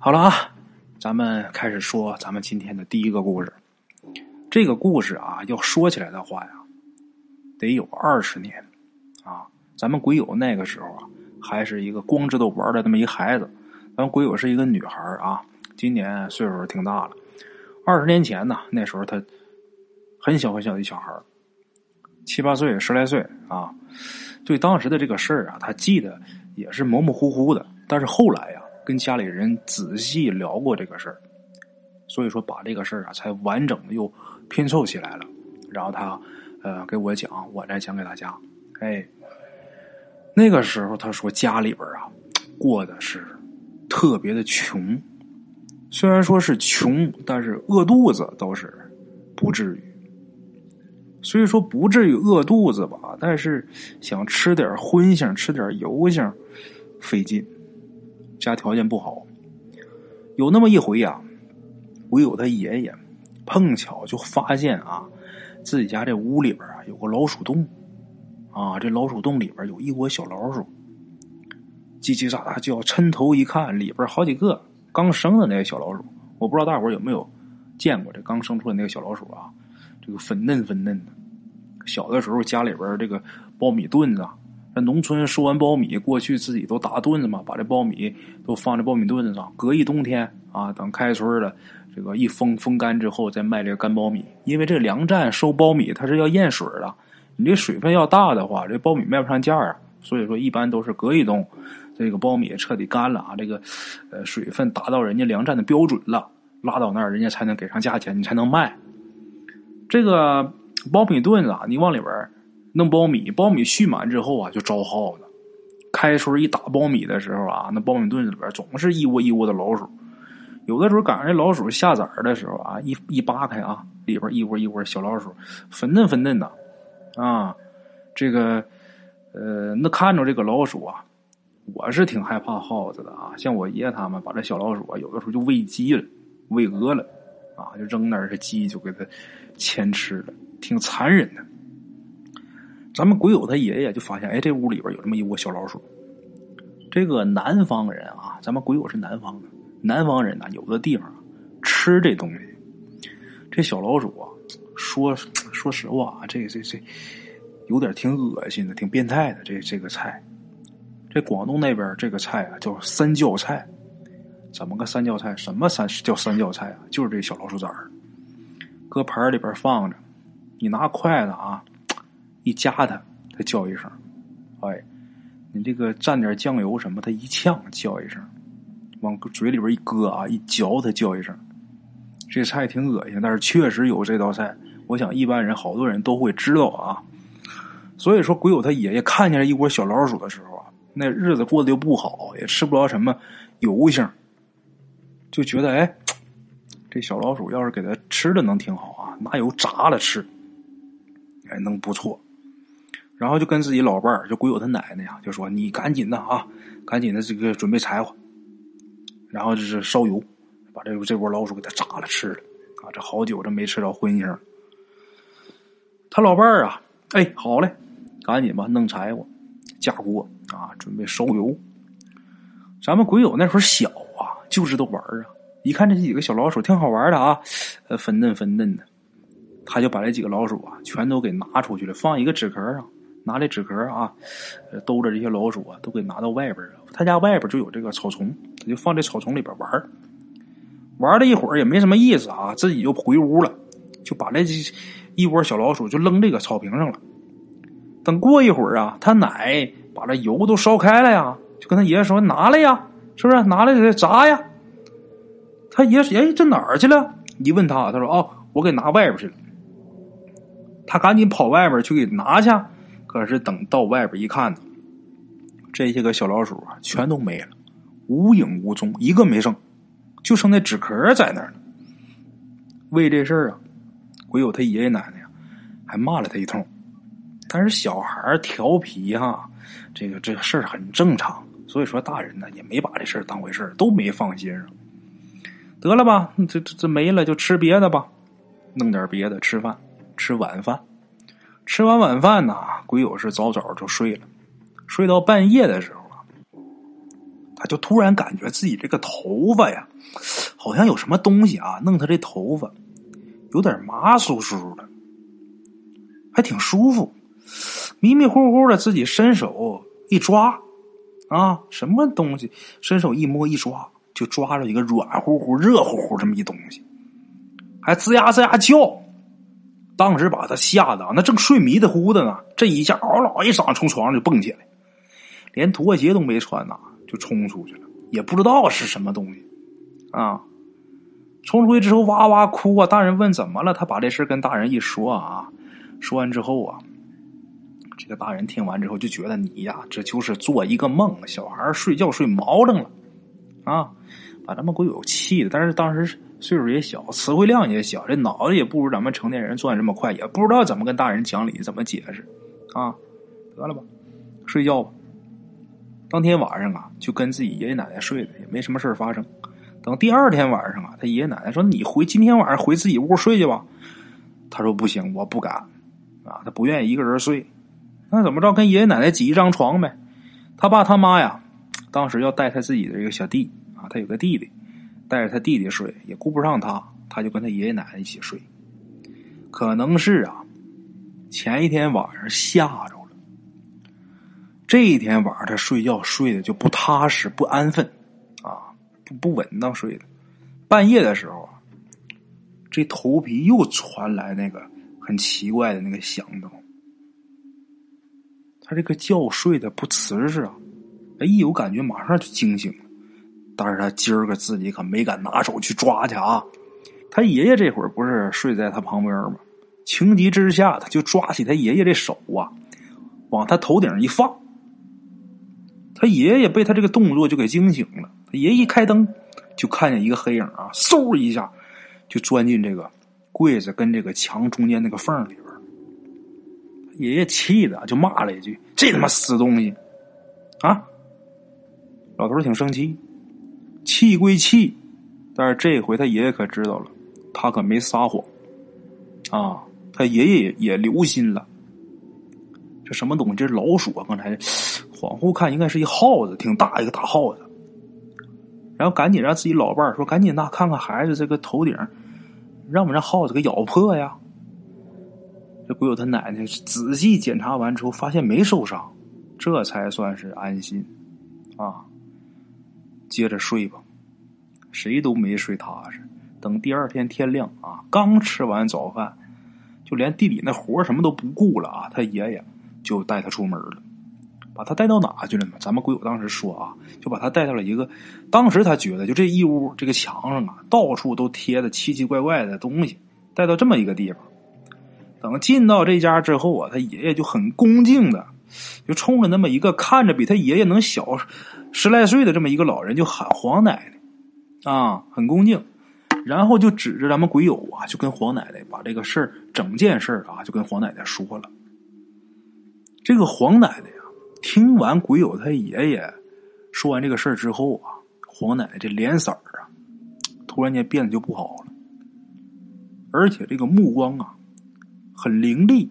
好了啊，咱们开始说咱们今天的第一个故事。这个故事啊，要说起来的话呀，得有二十年啊。咱们鬼友那个时候啊，还是一个光知道玩的这么一孩子。咱们鬼友是一个女孩啊，今年岁数挺大了。二十年前呢，那时候她很小很小的一小孩七八岁、十来岁啊。对当时的这个事儿啊，她记得也是模模糊糊的。但是后来呀。跟家里人仔细聊过这个事儿，所以说把这个事儿啊才完整的又拼凑起来了。然后他呃给我讲，我再讲给大家。哎，那个时候他说家里边啊过的是特别的穷，虽然说是穷，但是饿肚子倒是不至于。所以说不至于饿肚子吧，但是想吃点荤腥、吃点油腥费劲。家条件不好，有那么一回呀，我有他爷爷碰巧就发现啊，自己家这屋里边啊有个老鼠洞，啊，这老鼠洞里边有一窝小老鼠，叽叽喳喳叫，抻头一看，里边好几个刚生的那个小老鼠，我不知道大伙有没有见过这刚生出来那个小老鼠啊，这个粉嫩粉嫩的，小的时候家里边这个苞米墩子。农村收完苞米，过去自己都打墩子嘛，把这苞米都放在苞米墩子上，隔一冬天啊，等开春了，这个一风风干之后再卖这个干苞米。因为这粮站收苞米它是要验水的，你这水分要大的话，这苞米卖不上价啊。所以说一般都是隔一冬，这个苞米彻底干了啊，这个呃水分达到人家粮站的标准了，拉到那儿人家才能给上价钱，你才能卖。这个苞米墩子啊，你往里边。弄苞米，苞米蓄满之后啊，就招耗子。开春一打苞米的时候啊，那苞米墩子里边总是一窝一窝的老鼠。有的时候赶上这老鼠下崽的时候啊，一一扒开啊，里边一窝一窝小老鼠，粉嫩粉嫩的啊。这个呃，那看着这个老鼠啊，我是挺害怕耗子的啊。像我爷爷他们把这小老鼠啊，有的时候就喂鸡了，喂鹅了啊，就扔那儿，这鸡就给它牵吃了，挺残忍的。咱们鬼友他爷爷就发现，哎，这屋里边有这么一窝小老鼠。这个南方人啊，咱们鬼友是南方的，南方人呢，有的地方吃这东西。这小老鼠啊，说说实话啊，这这这有点挺恶心的，挺变态的。这这个菜，这广东那边这个菜啊叫三叫菜。怎么个三叫菜？什么三叫三叫菜啊？就是这小老鼠崽儿，搁盘里边放着，你拿筷子啊。一夹它，它叫一声；哎，你这个蘸点酱油什么，它一呛叫一声；往嘴里边一搁啊，一嚼它叫一声。这菜挺恶心，但是确实有这道菜。我想一般人好多人都会知道啊。所以说，鬼友他爷爷看见了一窝小老鼠的时候啊，那日子过得又不好，也吃不着什么油性，就觉得哎，这小老鼠要是给它吃的能挺好啊，拿油炸了吃，哎，能不错。然后就跟自己老伴儿，就鬼友他奶奶呀，就说：“你赶紧的啊，赶紧的这个准备柴火，然后就是烧油，把这这窝老鼠给它炸了吃了啊！这好久这没吃着荤腥。”他老伴儿啊，哎，好嘞，赶紧吧，弄柴火，架锅啊，准备烧油。咱们鬼友那会儿小啊，就知道玩啊，一看这几个小老鼠挺好玩的啊，呃，粉嫩粉嫩的，他就把这几个老鼠啊，全都给拿出去了，放一个纸壳上。拿这纸壳啊，兜着这些老鼠啊，都给拿到外边了。他家外边就有这个草丛，他就放这草丛里边玩玩了一会儿也没什么意思啊，自己就回屋了，就把这一窝小老鼠就扔这个草坪上了。等过一会儿啊，他奶把这油都烧开了呀，就跟他爷爷说：“拿来呀，是不是？拿来给炸呀。”他爷说：“哎，这哪儿去了？”一问他，他说：“哦，我给拿外边去了。”他赶紧跑外边去给拿去。可是等到外边一看呢，这些个小老鼠啊，全都没了，无影无踪，一个没剩，就剩那纸壳在那儿呢。为这事儿啊，鬼友他爷爷奶奶呀，还骂了他一通。但是小孩调皮哈，这个这个事儿很正常，所以说大人呢也没把这事儿当回事儿，都没放心上。得了吧，这这这没了就吃别的吧，弄点别的吃饭，吃晚饭。吃完晚饭呢，鬼友是早早就睡了，睡到半夜的时候啊，他就突然感觉自己这个头发呀，好像有什么东西啊，弄他这头发有点麻酥酥的，还挺舒服。迷迷糊糊的，自己伸手一抓，啊，什么东西？伸手一摸一抓，就抓着一个软乎乎、热乎乎这么一东西，还吱呀吱呀叫。当时把他吓得，那正睡迷的糊的呢，这一下嗷嗷一嗓从床上就蹦起来，连拖鞋都没穿呐，就冲出去了，也不知道是什么东西，啊，冲出去之后哇哇哭啊！大人问怎么了，他把这事跟大人一说啊，说完之后啊，这个大人听完之后就觉得你呀，这就是做一个梦，小孩睡觉睡毛楞了，啊，把他们鬼友气的，但是当时。岁数也小，词汇量也小，这脑子也不如咱们成年人转这么快，也不知道怎么跟大人讲理，怎么解释，啊，得了吧，睡觉吧。当天晚上啊，就跟自己爷爷奶奶睡了，也没什么事发生。等第二天晚上啊，他爷爷奶奶说：“你回今天晚上回自己屋睡去吧。”他说：“不行，我不敢。”啊，他不愿意一个人睡。那怎么着？跟爷爷奶奶挤一张床呗。他爸他妈呀，当时要带他自己的一个小弟啊，他有个弟弟。带着他弟弟睡，也顾不上他，他就跟他爷爷奶奶一起睡。可能是啊，前一天晚上吓着了，这一天晚上他睡觉睡的就不踏实、不安分，啊，不不稳当睡的。半夜的时候啊，这头皮又传来那个很奇怪的那个响动，他这个觉睡的不瓷实啊，哎，一有感觉马上就惊醒了。但是他今儿个自己可没敢拿手去抓去啊！他爷爷这会儿不是睡在他旁边吗？情急之下，他就抓起他爷爷这手啊，往他头顶一放。他爷爷被他这个动作就给惊醒了。他爷爷一开灯，就看见一个黑影啊，嗖一下就钻进这个柜子跟这个墙中间那个缝里边。爷爷气的就骂了一句：“这他妈死东西！”啊！老头挺生气。气归气，但是这回他爷爷可知道了，他可没撒谎啊！他爷爷也也留心了，这什么东西？这是老鼠啊！刚才恍惚看，应该是一耗子，挺大一个大耗子。然后赶紧让自己老伴说：“赶紧呐，看看孩子这个头顶，让不让耗子给咬破呀？”这鬼友他奶奶仔细检查完之后，发现没受伤，这才算是安心啊。接着睡吧，谁都没睡踏实。等第二天天亮啊，刚吃完早饭，就连地里那活什么都不顾了啊。他爷爷就带他出门了，把他带到哪去了呢？咱们鬼友当时说啊，就把他带到了一个，当时他觉得就这一屋这个墙上啊，到处都贴的奇奇怪怪的东西，带到这么一个地方。等进到这家之后啊，他爷爷就很恭敬的，就冲着那么一个看着比他爷爷能小。十来岁的这么一个老人就喊黄奶奶，啊，很恭敬，然后就指着咱们鬼友啊，就跟黄奶奶把这个事儿整件事儿啊，就跟黄奶奶说了。这个黄奶奶呀，听完鬼友他爷爷说完这个事儿之后啊，黄奶奶这脸色儿啊，突然间变得就不好了，而且这个目光啊，很凌厉。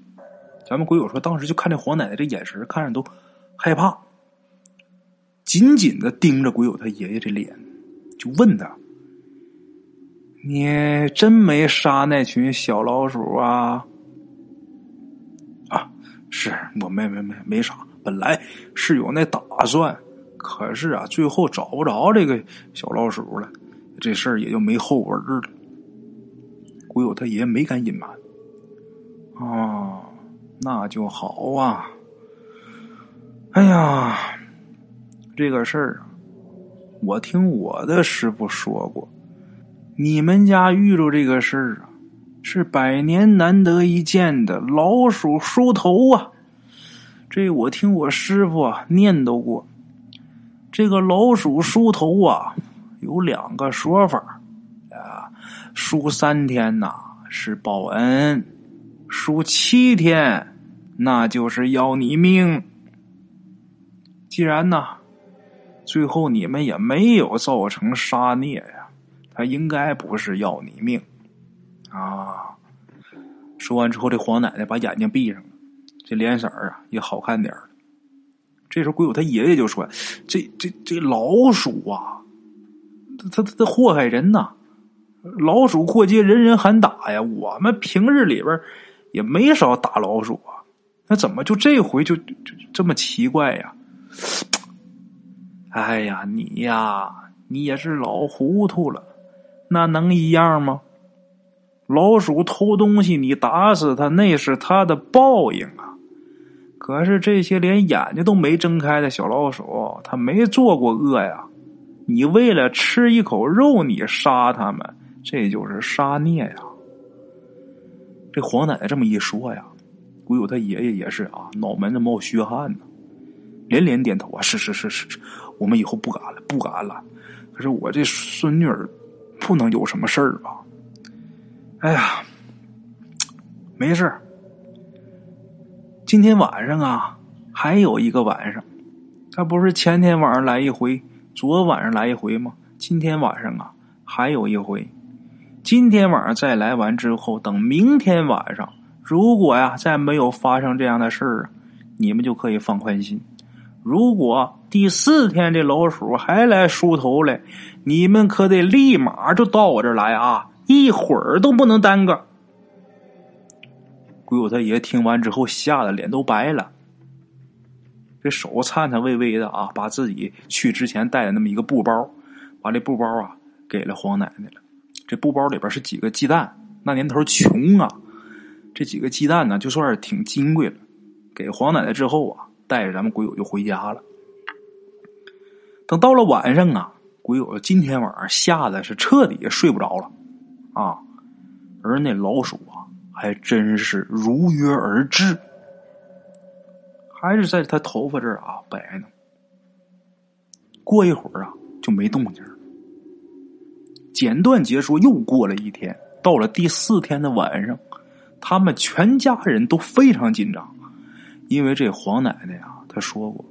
咱们鬼友说，当时就看这黄奶奶这眼神，看着都害怕。紧紧的盯着鬼友他爷爷这脸，就问他：“你真没杀那群小老鼠啊？”啊，是我没没没没杀，本来是有那打算，可是啊，最后找不着这个小老鼠了，这事儿也就没后文了。鬼友他爷爷没敢隐瞒。啊，那就好啊。哎呀。这个事儿啊，我听我的师傅说过，你们家遇着这个事儿啊，是百年难得一见的老鼠梳头啊。这我听我师傅啊念叨过，这个老鼠梳头啊，有两个说法啊，梳三天呐是报恩，梳七天那就是要你命。既然呢。最后你们也没有造成杀孽呀，他应该不是要你命啊！说完之后，这黄奶奶把眼睛闭上了，这脸色啊也好看点这时候鬼友他爷爷就说：“这这这老鼠啊，他他他祸害人呐！老鼠过街，人人喊打呀。我们平日里边也没少打老鼠啊，那怎么就这回就就这么奇怪呀？哎呀，你呀，你也是老糊涂了，那能一样吗？老鼠偷东西，你打死它，那是它的报应啊。”可是这些连眼睛都没睁开的小老鼠，它没做过恶呀！你为了吃一口肉，你杀它们，这就是杀孽呀！这黄奶奶这么一说呀，古有他爷爷也是啊，脑门子冒虚汗呢，连连点头啊，是是是是是，我们以后不敢了，不敢了。可是我这孙女儿不能有什么事儿吧？哎呀，没事今天晚上啊，还有一个晚上，他不是前天晚上来一回，昨晚上来一回吗？今天晚上啊，还有一回。今天晚上再来完之后，等明天晚上，如果呀再没有发生这样的事儿，你们就可以放宽心。如果第四天这老鼠还来梳头来，你们可得立马就到我这儿来啊，一会儿都不能耽搁。鬼友他爷听完之后，吓得脸都白了，这手颤颤巍巍的啊，把自己去之前带的那么一个布包，把这布包啊给了黄奶奶了。这布包里边是几个鸡蛋，那年头穷啊，这几个鸡蛋呢就算是挺金贵了。给黄奶奶之后啊，带着咱们鬼友就回家了。等到了晚上啊，鬼友今天晚上吓得是彻底睡不着了啊，而那老鼠啊。还真是如约而至，还是在他头发这儿啊摆呢。过一会儿啊就没动静了。简短结束，又过了一天，到了第四天的晚上，他们全家人都非常紧张，因为这黄奶奶啊，她说过，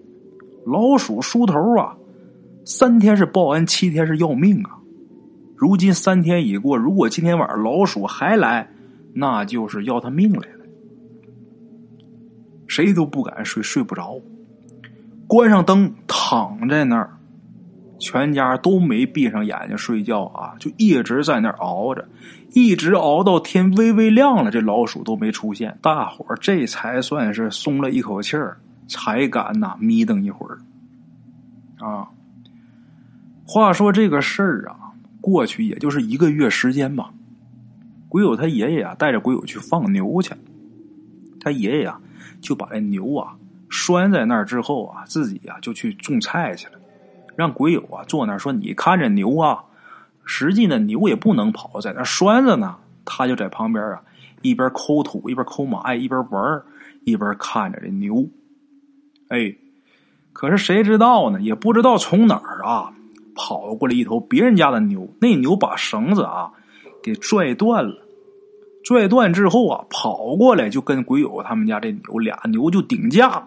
老鼠梳头啊，三天是报恩，七天是要命啊。如今三天已过，如果今天晚上老鼠还来，那就是要他命来了，谁都不敢睡，睡不着，关上灯，躺在那儿，全家都没闭上眼睛睡觉啊，就一直在那儿熬着，一直熬到天微微亮了，这老鼠都没出现，大伙儿这才算是松了一口气儿，才敢呐眯瞪一会儿。啊，话说这个事儿啊，过去也就是一个月时间吧。鬼友他爷爷啊，带着鬼友去放牛去。他爷爷啊，就把这牛啊拴在那儿之后啊，自己啊就去种菜去了。让鬼友啊坐那儿说：“你看着牛啊。”实际呢，牛也不能跑，在那拴着呢。他就在旁边啊，一边抠土，一边抠马，一边玩一边看着这牛。哎，可是谁知道呢？也不知道从哪儿啊跑过来一头别人家的牛。那牛把绳子啊给拽断了。拽断之后啊，跑过来就跟鬼友他们家这牛俩牛就顶架，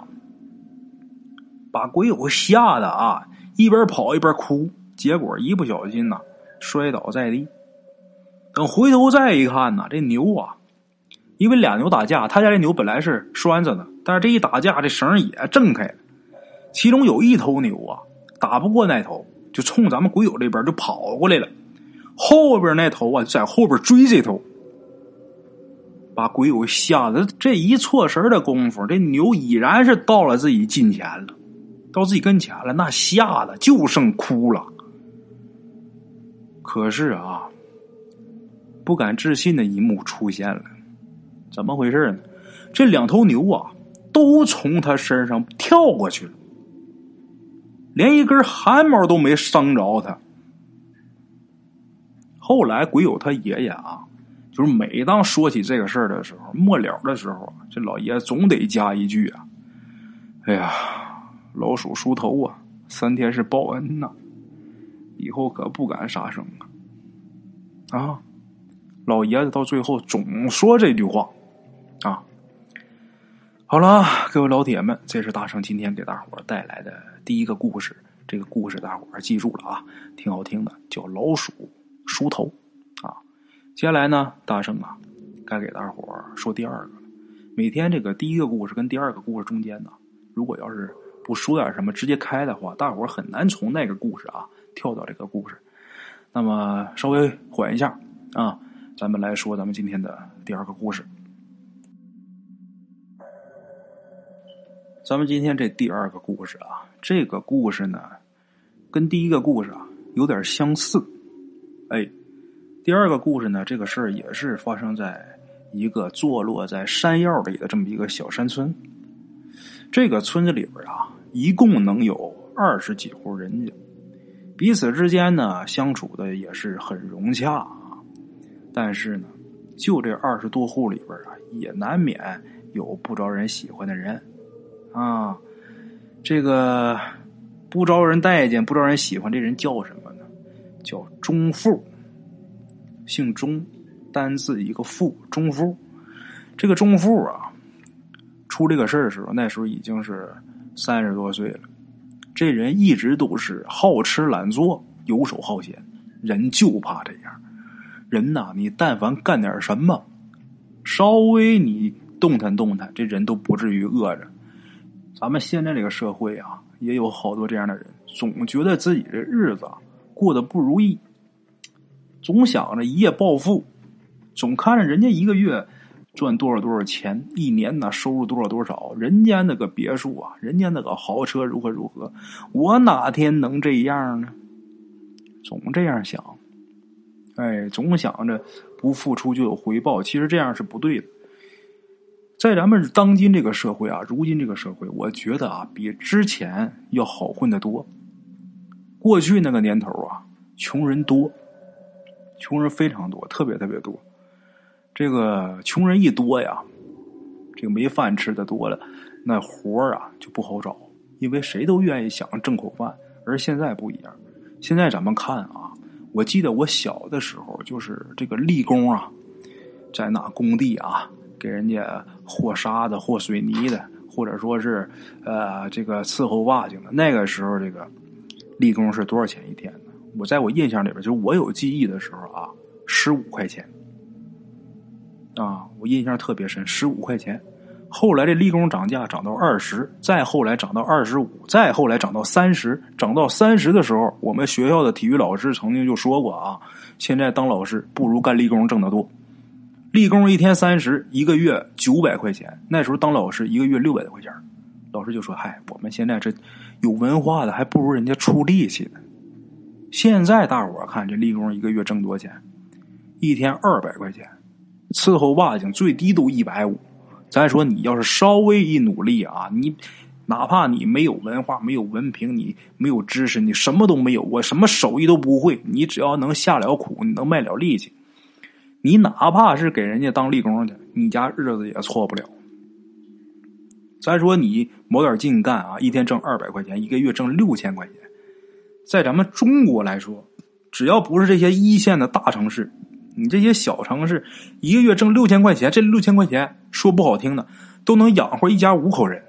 把鬼友吓得啊一边跑一边哭，结果一不小心呐摔倒在地。等回头再一看呐，这牛啊，因为俩牛打架，他家这牛本来是拴着的，但是这一打架，这绳也挣开了。其中有一头牛啊，打不过那头，就冲咱们鬼友这边就跑过来了。后边那头啊，在后边追这头。把鬼友吓得这一错神的功夫，这牛已然是到了自己近前了，到自己跟前了，那吓得就剩哭了。可是啊，不敢置信的一幕出现了，怎么回事呢？这两头牛啊，都从他身上跳过去了，连一根汗毛都没伤着他。后来鬼友他爷爷啊。就是每当说起这个事儿的时候，末了的时候，这老爷总得加一句啊：“哎呀，老鼠梳头啊，三天是报恩呐，以后可不敢杀生啊！”啊，老爷子到最后总说这句话啊。好了，各位老铁们，这是大圣今天给大伙带来的第一个故事。这个故事大伙记住了啊，挺好听的，叫老鼠梳头。啊接下来呢，大圣啊，该给大伙说第二个。每天这个第一个故事跟第二个故事中间呢，如果要是不说点什么直接开的话，大伙很难从那个故事啊跳到这个故事。那么稍微缓一下啊，咱们来说咱们今天的第二个故事。咱们今天这第二个故事啊，这个故事呢，跟第一个故事啊有点相似。哎，第二个故事呢，这个事儿也是发生在一个坐落在山腰里的这么一个小山村。这个村子里边啊，一共能有二十几户人家，彼此之间呢相处的也是很融洽啊。但是呢，就这二十多户里边啊，也难免有不招人喜欢的人。啊，这个不招人待见、不招人喜欢，这人叫什么呢？叫钟富，姓钟，单字一个富，钟富。这个钟富啊，出这个事儿的时候，那时候已经是三十多岁了。这人一直都是好吃懒做、游手好闲，人就怕这样。人呐，你但凡干点什么，稍微你动弹动弹，这人都不至于饿着。咱们现在这个社会啊，也有好多这样的人，总觉得自己的日子过得不如意，总想着一夜暴富，总看着人家一个月赚多少多少钱，一年呢收入多少多少，人家那个别墅啊，人家那个豪车如何如何，我哪天能这样呢？总这样想，哎，总想着不付出就有回报，其实这样是不对的。在咱们当今这个社会啊，如今这个社会，我觉得啊，比之前要好混的多。过去那个年头啊，穷人多，穷人非常多，特别特别多。这个穷人一多呀，这个没饭吃的多了，那活儿啊就不好找，因为谁都愿意想挣口饭。而现在不一样，现在咱们看啊，我记得我小的时候，就是这个力工啊，在哪工地啊。给人家和沙子、和水泥的，或者说是呃这个伺候瓦匠的，那个时候这个力工是多少钱一天呢？我在我印象里边，就是我有记忆的时候啊，十五块钱啊，我印象特别深，十五块钱。后来这力工涨价涨到二十，再后来涨到二十五，再后来涨到三十，涨到三十的时候，我们学校的体育老师曾经就说过啊，现在当老师不如干力工挣得多。力工一天三十，一个月九百块钱。那时候当老师一个月六百多块钱，老师就说：“嗨，我们现在这有文化的还不如人家出力气呢。”现在大伙看这力工一个月挣多少钱？一天二百块钱，伺候瓦匠最低都一百五。咱说你要是稍微一努力啊，你哪怕你没有文化、没有文凭、你没有知识、你什么都没有，我什么手艺都不会，你只要能下了苦，你能卖了力气。你哪怕是给人家当力工去，你家日子也错不了。再说你卯点劲干啊，一天挣二百块钱，一个月挣六千块钱，在咱们中国来说，只要不是这些一线的大城市，你这些小城市，一个月挣六千块钱，这六千块钱说不好听的，都能养活一家五口人。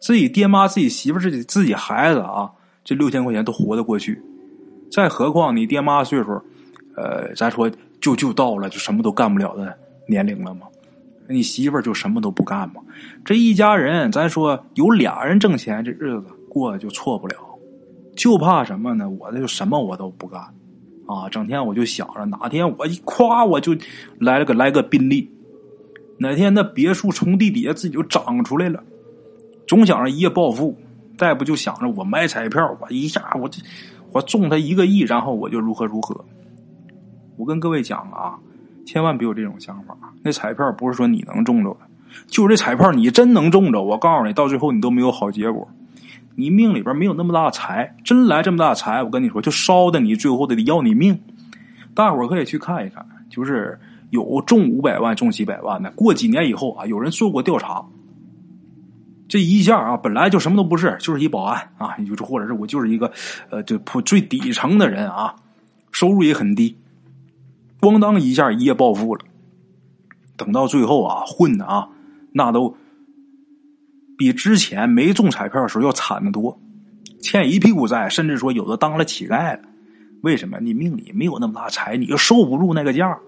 自己爹妈、自己媳妇、自己自己孩子啊，这六千块钱都活得过去。再何况你爹妈岁数，呃，咱说。就就到了就什么都干不了的年龄了吗？你媳妇就什么都不干吗？这一家人，咱说有俩人挣钱，这日子过得就错不了。就怕什么呢？我这就什么我都不干啊！整天我就想着哪天我一夸我就来了个来个宾利，哪天那别墅从地底下自己就长出来了，总想着一夜暴富。再不就想着我买彩票，我一下我这我中他一个亿，然后我就如何如何。我跟各位讲啊，千万别有这种想法。那彩票不是说你能中着的，就是这彩票你真能中着，我告诉你，到最后你都没有好结果。你命里边没有那么大财，真来这么大财，我跟你说，就烧的你最后得要你命。大伙儿可以去看一看，就是有中五百万、中几百万的，过几年以后啊，有人做过调查，这一下啊，本来就什么都不是，就是一保安啊，就是或者是我就是一个呃，就普最底层的人啊，收入也很低。咣当一下，一夜暴富了。等到最后啊，混的啊，那都比之前没中彩票的时候要惨的多，欠一屁股债，甚至说有的当了乞丐了。为什么？你命里没有那么大财，你就受不住那个价。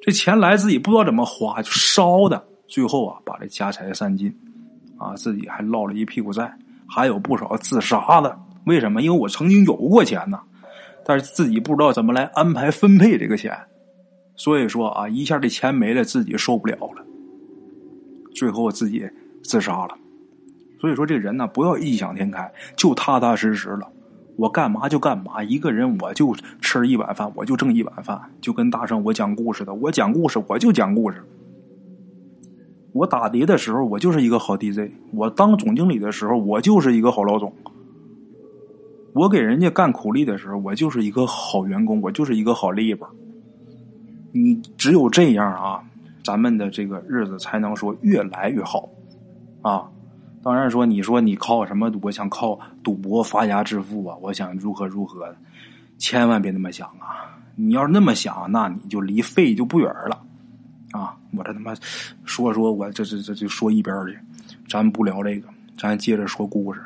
这钱来自己不知道怎么花，就烧的，最后啊，把这家财散尽啊，自己还落了一屁股债，还有不少自杀的。为什么？因为我曾经有过钱呢，但是自己不知道怎么来安排分配这个钱，所以说啊，一下这钱没了，自己受不了了，最后自己自杀了。所以说，这人呢，不要异想天开，就踏踏实实了。我干嘛就干嘛，一个人我就吃一碗饭，我就挣一碗饭，就跟大圣我讲故事的，我讲故事我就讲故事。我打碟的时候，我就是一个好 DJ；我当总经理的时候，我就是一个好老总；我给人家干苦力的时候，我就是一个好员工，我就是一个好力吧。你只有这样啊，咱们的这个日子才能说越来越好啊。当然说，你说你靠什么？我想靠赌博发家致富啊！我想如何如何，千万别那么想啊！你要是那么想，那你就离废就不远了啊！我这他妈说说，我这这这就说一边去，咱不聊这个，咱接着说故事。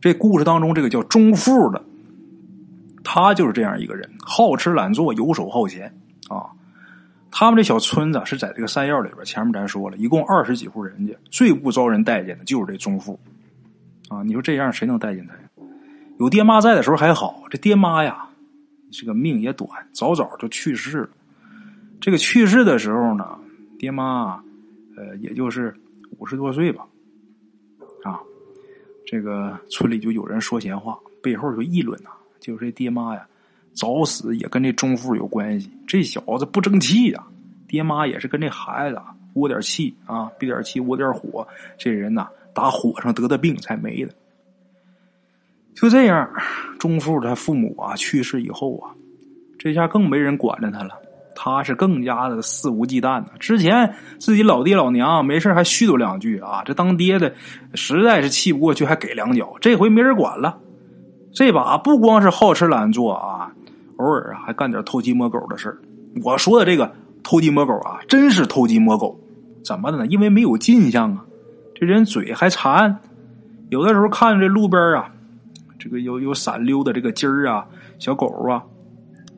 这故事当中，这个叫钟富的，他就是这样一个人，好吃懒做，游手好闲啊。他们这小村子是在这个山药里边，前面咱说了一共二十几户人家，最不招人待见的就是这钟富，啊，你说这样谁能待见他呀？有爹妈在的时候还好，这爹妈呀，这个命也短，早早就去世了。这个去世的时候呢，爹妈，呃，也就是五十多岁吧，啊，这个村里就有人说闲话，背后就议论呐，就是这爹妈呀。早死也跟这钟富有关系。这小子不争气呀，爹妈也是跟这孩子窝点气啊，憋点气，窝点火。这人呐，打火上得的病才没的。就这样，钟富他父母啊去世以后啊，这下更没人管着他了。他是更加的肆无忌惮了。之前自己老爹老娘没事还絮叨两句啊，这当爹的实在是气不过去，还给两脚。这回没人管了，这把不光是好吃懒做啊。偶尔啊，还干点偷鸡摸狗的事。我说的这个偷鸡摸狗啊，真是偷鸡摸狗。怎么的呢？因为没有进项啊，这人嘴还馋。有的时候看这路边啊，这个有有闪溜的这个鸡儿啊、小狗啊，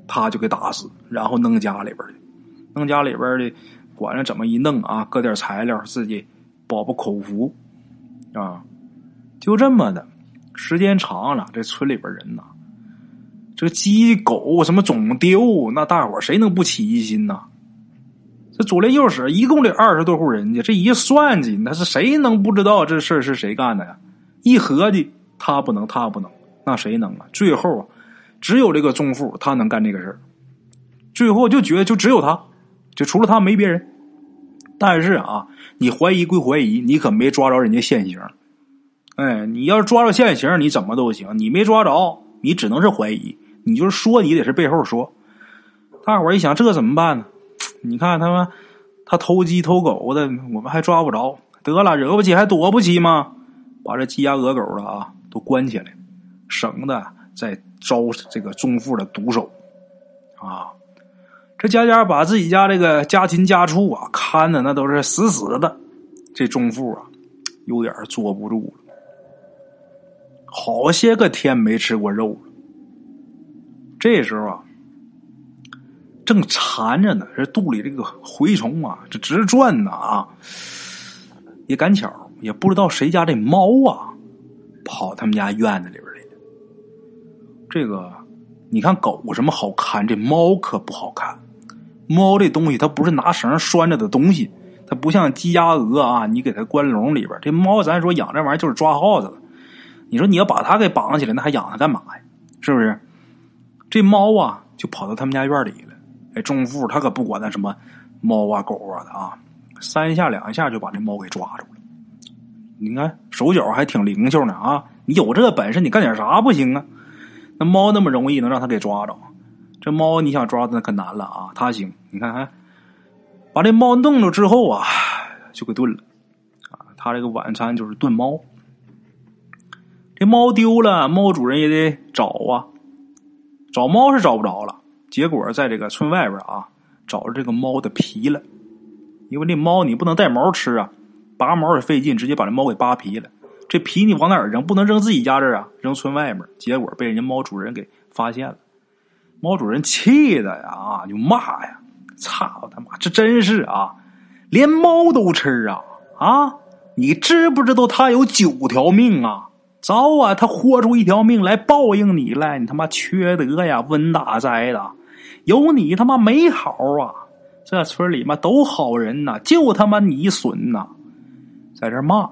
他就给打死，然后弄家里边去，弄家里边的，管着怎么一弄啊，搁点材料，自己饱饱口福啊。就这么的，时间长了，这村里边人呐。这鸡狗什么总丢，那大伙谁能不起疑心呢？这左邻右舍一共这二十多户人家，这一算计，那是谁能不知道这事是谁干的呀？一合计，他不能，他不能，那谁能啊？最后啊，只有这个钟富他能干这个事儿。最后就觉得就只有他，就除了他没别人。但是啊，你怀疑归怀疑，你可没抓着人家现行。哎，你要是抓着现行，你怎么都行；你没抓着，你只能是怀疑。你就是说，你得是背后说。大伙儿一想，这怎么办呢？你看他们，他偷鸡偷狗的，我们还抓不着。得了，惹不起还躲不起吗？把这鸡鸭鹅狗的啊都关起来，省得再招这个钟富的毒手啊！这家家把自己家这个家禽家畜啊看的那都是死死的。这钟富啊，有点坐不住了，好些个天没吃过肉了。这时候啊，正馋着呢，这肚里这个蛔虫啊，这直转呢啊！也赶巧，也不知道谁家这猫啊，跑他们家院子里边来了。这个，你看狗什么好看，这猫可不好看。猫这东西，它不是拿绳拴着的东西，它不像鸡鸭鹅啊，你给它关笼里边。这猫，咱说养这玩意儿就是抓耗子的。你说你要把它给绑起来，那还养它干嘛呀？是不是？这猫啊，就跑到他们家院里了。哎，钟富他可不管那什么猫啊狗啊的啊，三下两下就把这猫给抓住了。你看手脚还挺灵巧呢啊！你有这个本事，你干点啥不行啊？那猫那么容易能让他给抓着？这猫你想抓那可难了啊！他行，你看看，把这猫弄了之后啊，就给炖了啊。他这个晚餐就是炖猫。这猫丢了，猫主人也得找啊。找猫是找不着了，结果在这个村外边啊，找着这个猫的皮了。因为那猫你不能带毛吃啊，拔毛也费劲，直接把这猫给扒皮了。这皮你往哪儿扔？不能扔自己家这儿啊，扔村外面。结果被人家猫主人给发现了，猫主人气的呀啊，就骂呀：“操他妈，这真是啊，连猫都吃啊啊！你知不知道他有九条命啊？早啊，他豁出一条命来报应你来！你他妈缺德呀，温大灾的，有你他妈没好啊！这村里嘛都好人呐，就他妈你损呐，在这骂，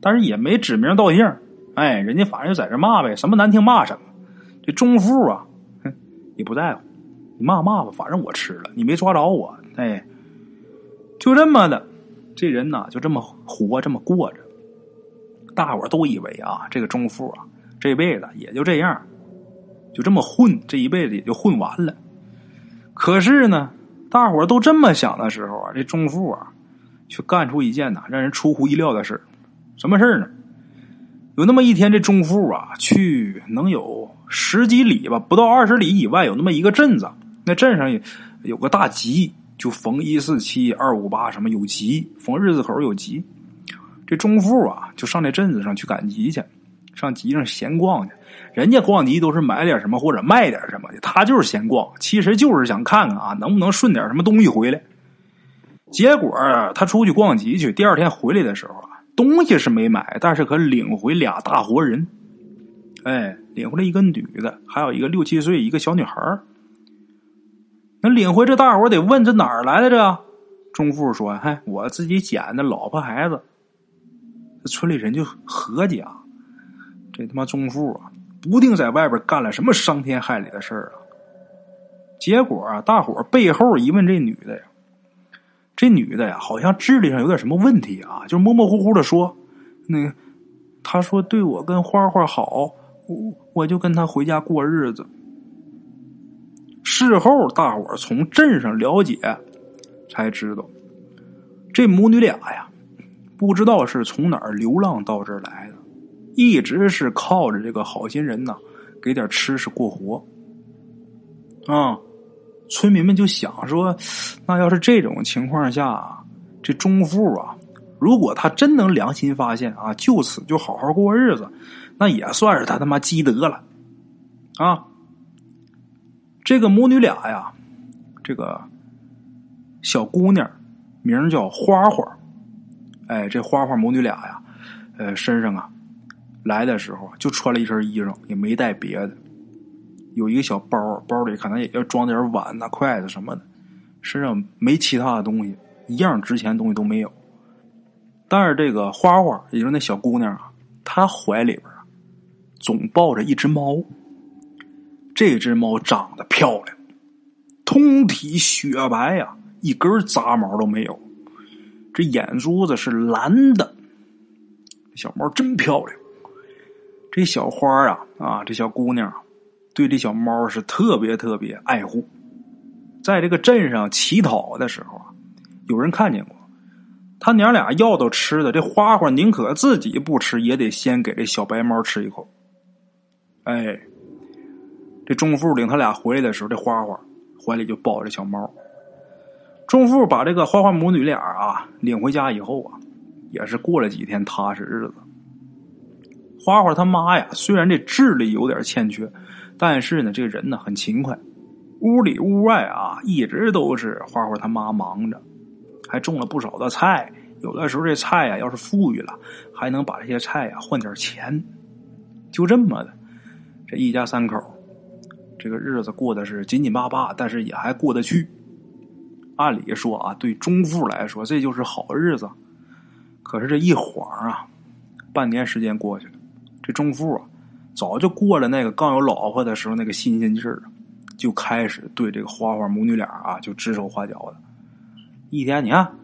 但是也没指名道姓。哎，人家反正就在这骂呗，什么难听骂什么。这中富啊，哼，也不在乎，你骂骂吧，反正我吃了，你没抓着我。哎，就这么的，这人呐就这么活，这么过着。大伙都以为啊，这个中富啊，这辈子也就这样，就这么混，这一辈子也就混完了。可是呢。大伙都这么想的时候啊，这中富啊，却干出一件呐让人出乎意料的事什么事呢？有那么一天，这中富啊，去能有十几里吧，不到二十里以外，有那么一个镇子。那镇上有个大集，就逢一四七二五八什么有集，逢日子口有集。这中富啊，就上那镇子上去赶集去，上集上闲逛去。人家逛集都是买点什么或者卖点什么的，他就是闲逛，其实就是想看看啊，能不能顺点什么东西回来。结果他出去逛集去，第二天回来的时候啊，东西是没买，但是可领回俩大活人。哎，领回来一个女的，还有一个六七岁一个小女孩那领回这大伙得问这哪儿来的这？钟富说：“嗨，我自己捡的，老婆孩子。”这村里人就合计啊，这他妈钟富啊！不定在外边干了什么伤天害理的事儿啊！结果啊，大伙背后一问这女的呀，这女的呀，好像智力上有点什么问题啊，就模模糊糊的说：“那个，他说对我跟花花好，我我就跟他回家过日子。”事后大伙从镇上了解，才知道这母女俩呀，不知道是从哪儿流浪到这儿来的。一直是靠着这个好心人呐，给点吃食过活。啊，村民们就想说，那要是这种情况下，这中富啊，如果他真能良心发现啊，就此就好好过日子，那也算是他他妈积德了。啊，这个母女俩呀，这个小姑娘名叫花花，哎，这花花母女俩呀，呃，身上啊。来的时候就穿了一身衣裳，也没带别的，有一个小包，包里可能也要装点碗呐、筷子什么的，身上没其他的东西，一样值钱东西都没有。但是这个花花，也就是那小姑娘啊，她怀里边啊，总抱着一只猫。这只猫长得漂亮，通体雪白呀，一根杂毛都没有，这眼珠子是蓝的，小猫真漂亮。这小花啊啊，这小姑娘对这小猫是特别特别爱护。在这个镇上乞讨的时候啊，有人看见过他娘俩要到吃的，这花花宁可自己不吃，也得先给这小白猫吃一口。哎，这钟富领他俩回来的时候，这花花怀里就抱着小猫。钟富把这个花花母女俩啊领回家以后啊，也是过了几天踏实日子。花花他妈呀，虽然这智力有点欠缺，但是呢，这个人呢很勤快，屋里屋外啊，一直都是花花他妈忙着，还种了不少的菜。有的时候这菜呀，要是富裕了，还能把这些菜呀换点钱。就这么的，这一家三口，这个日子过得是紧紧巴巴，但是也还过得去。按理说啊，对中富来说，这就是好日子。可是这一晃啊，半年时间过去了。这中富啊，早就过了那个刚有老婆的时候那个新鲜劲儿，就开始对这个花花母女俩啊就指手画脚的。一天你看，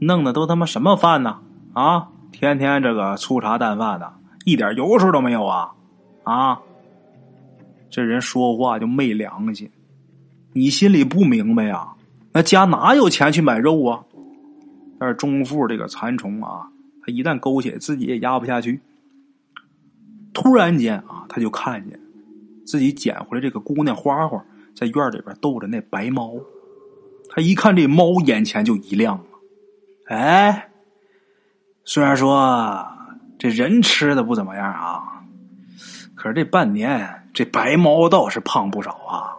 弄的都他妈什么饭呢？啊，天天这个粗茶淡饭的，一点油水都没有啊！啊，这人说话就没良心，你心里不明白呀？那家哪有钱去买肉啊？但是中富这个馋虫啊，他一旦勾起来，自己也压不下去。突然间啊，他就看见自己捡回来这个姑娘花花在院里边逗着那白猫。他一看这猫，眼前就一亮了。哎，虽然说这人吃的不怎么样啊，可是这半年这白猫倒是胖不少啊。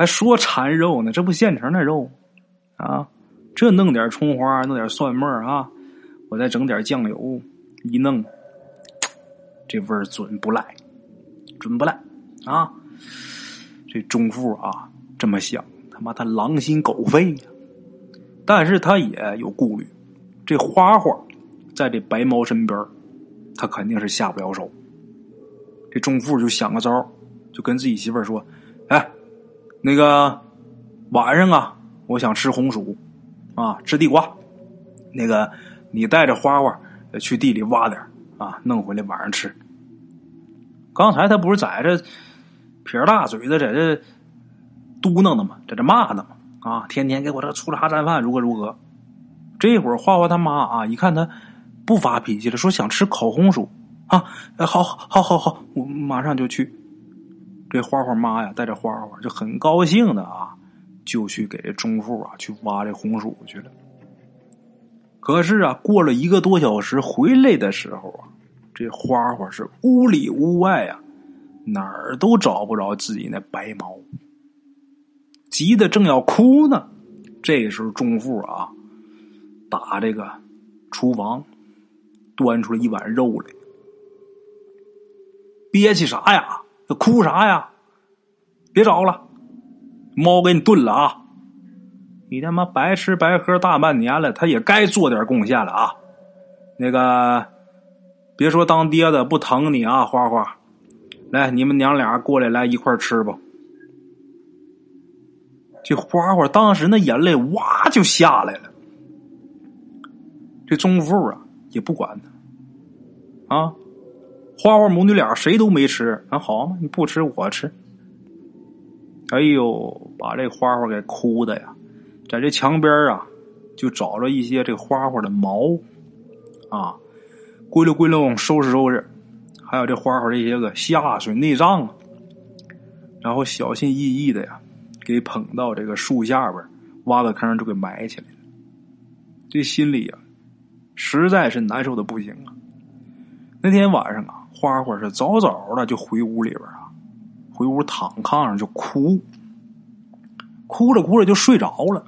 还说馋肉呢，这不现成的肉啊？这弄点葱花，弄点蒜末啊，我再整点酱油一弄，这味儿准不赖，准不赖啊！这中富啊这么想，他妈他狼心狗肺呀！但是他也有顾虑，这花花在这白猫身边，他肯定是下不了手。这中富就想个招就跟自己媳妇儿说：“，那个晚上啊，我想吃红薯啊，吃地瓜。那个你带着花花去地里挖点啊，弄回来晚上吃。刚才他不是在这撇大嘴的在这嘟囔呢吗？在这骂呢吗？啊，天天给我这粗茶淡饭，如何如何？这会儿花花他妈啊，一看他不发脾气了，说想吃烤红薯。”啊，好，好，好，好，我马上就去。这花花妈呀，带着花花就很高兴的啊，就去给这中富啊去挖这红薯去了。可是啊，过了一个多小时回来的时候啊，这花花是屋里屋外啊，哪儿都找不着自己那白毛，急得正要哭呢。这时候中富啊，打这个厨房端出来一碗肉来。憋气啥呀？哭啥呀？别找了，猫给你炖了啊！你他妈白吃白喝大半年了，他也该做点贡献了啊！那个，别说当爹的不疼你啊，花花，来，你们娘俩过来，来一块吃吧。这花花当时那眼泪哇就下来了。这中富啊也不管他啊。花花母女俩谁都没吃，那好嘛，你不吃我吃。哎呦，把这花花给哭的呀，在这墙边啊，就找着一些这花花的毛，啊，归拢归拢，收拾收拾，还有这花花这些个下水内脏啊，然后小心翼翼的呀，给捧到这个树下边，挖个坑就给埋起来了。这心里呀，实在是难受的不行啊。那天晚上啊。花花是早早的就回屋里边啊，回屋躺炕上就哭，哭着哭着就睡着了，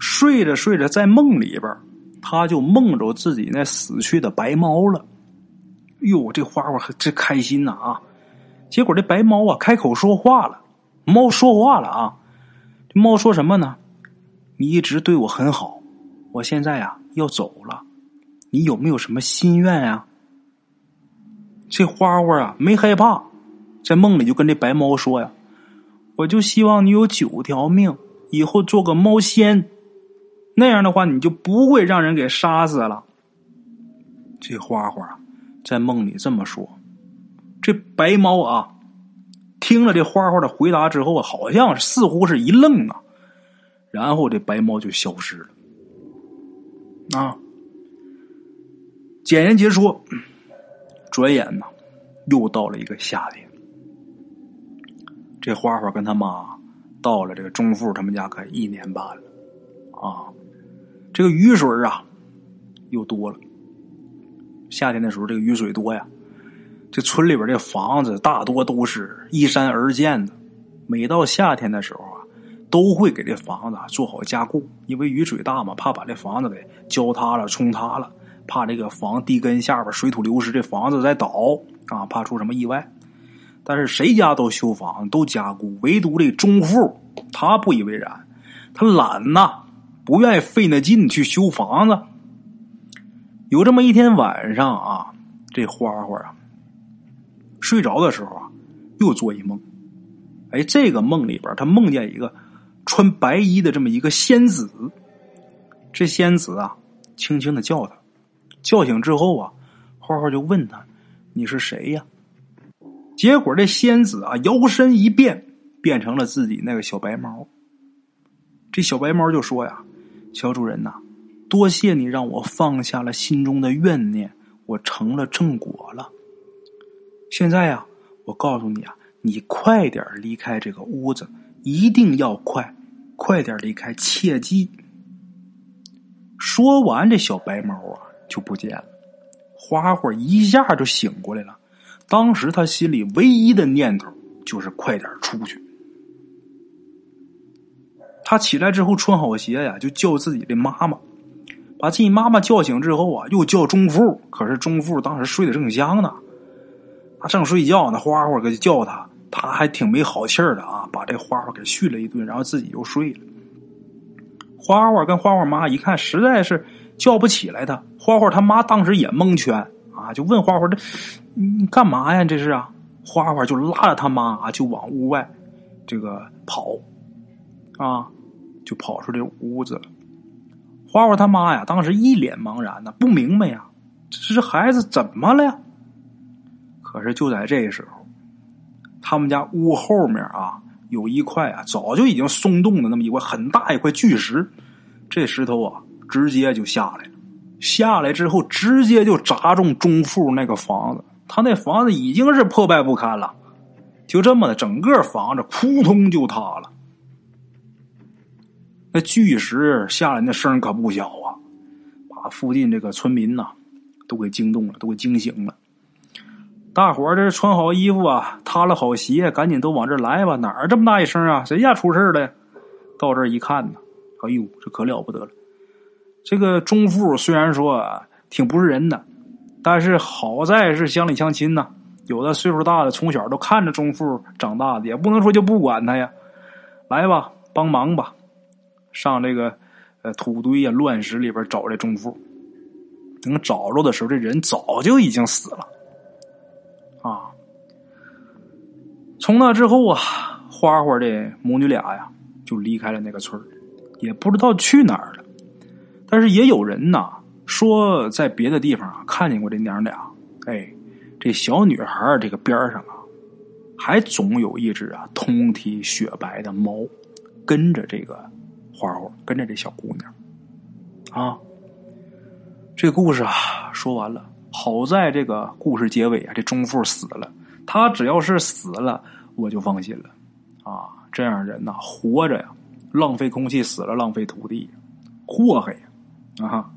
睡着睡着在梦里边，他就梦着自己那死去的白猫了。哟，这花花这开心呐啊！结果这白猫啊开口说话了，猫说话了啊，这猫说什么呢？你一直对我很好，我现在呀要走了，你有没有什么心愿呀？这花花啊，没害怕，在梦里就跟这白猫说呀：“我就希望你有九条命，以后做个猫仙，那样的话你就不会让人给杀死了。”这花花在梦里这么说，这白猫啊，听了这花花的回答之后，好像似乎是一愣啊，然后这白猫就消失了。啊，简言结说。转眼呢，又到了一个夏天。这花花跟他妈到了这个钟富他们家，可一年半了啊。这个雨水啊，又多了。夏天的时候，这个雨水多呀。这村里边这房子大多都是依山而建的。每到夏天的时候啊，都会给这房子做好加固，因为雨水大嘛，怕把这房子给浇塌了、冲塌了。怕这个房地根下边水土流失，这房子再倒啊，怕出什么意外。但是谁家都修房都加固，唯独这中富他不以为然，他懒呐，不愿意费那劲去修房子。有这么一天晚上啊，这花花啊睡着的时候啊，又做一梦。哎，这个梦里边他梦见一个穿白衣的这么一个仙子，这仙子啊轻轻的叫他。叫醒之后啊，花花就问他：“你是谁呀？”结果这仙子啊，摇身一变，变成了自己那个小白猫。这小白猫就说：“呀，小主人呐，多谢你让我放下了心中的怨念，我成了正果了。现在呀，我告诉你啊，你快点离开这个屋子，一定要快，快点离开，切记。”说完，这小白猫啊。就不见了，花花一下就醒过来了。当时他心里唯一的念头就是快点出去。他起来之后穿好鞋呀，就叫自己的妈妈，把自己妈妈叫醒之后啊，又叫钟富。可是钟富当时睡得正香呢，他正睡觉呢，花花给叫他，他还挺没好气儿的啊，把这花花给训了一顿，然后自己又睡了。花花跟花花妈一看，实在是叫不起来他。花花他妈当时也蒙圈啊，就问花花：“这你干嘛呀？这是啊？”花花就拉着他妈，就往屋外这个跑啊，就跑出这屋子了。花花他妈呀，当时一脸茫然呢，不明白呀，这这孩子怎么了呀？可是就在这时候，他们家屋后面啊。有一块啊，早就已经松动的那么一块很大一块巨石，这石头啊，直接就下来了。下来之后，直接就砸中中富那个房子，他那房子已经是破败不堪了。就这么的，整个房子扑通就塌了。那巨石下来那声可不小啊，把附近这个村民呐都给惊动了，都给惊醒了。大伙儿这穿好衣服啊，踏了好鞋，赶紧都往这来吧！哪儿这么大一声啊？谁家出事了？到这一看呢，哎呦，这可了不得了！这个钟富虽然说挺不是人的，但是好在是乡里乡亲呐。有的岁数大的，从小都看着钟富长大的，也不能说就不管他呀。来吧，帮忙吧，上这个呃土堆呀、乱石里边找这钟富。等找着的时候，这人早就已经死了。啊！从那之后啊，花花的母女俩呀就离开了那个村也不知道去哪儿了。但是也有人呐说，在别的地方啊看见过这娘俩。哎，这小女孩这个边上啊，还总有一只啊通体雪白的猫跟着这个花花，跟着这小姑娘。啊，这故事啊说完了。好在这个故事结尾啊，这钟富死了。他只要是死了，我就放心了。啊，这样人呐，活着呀，浪费空气；死了，浪费土地，祸害呀！啊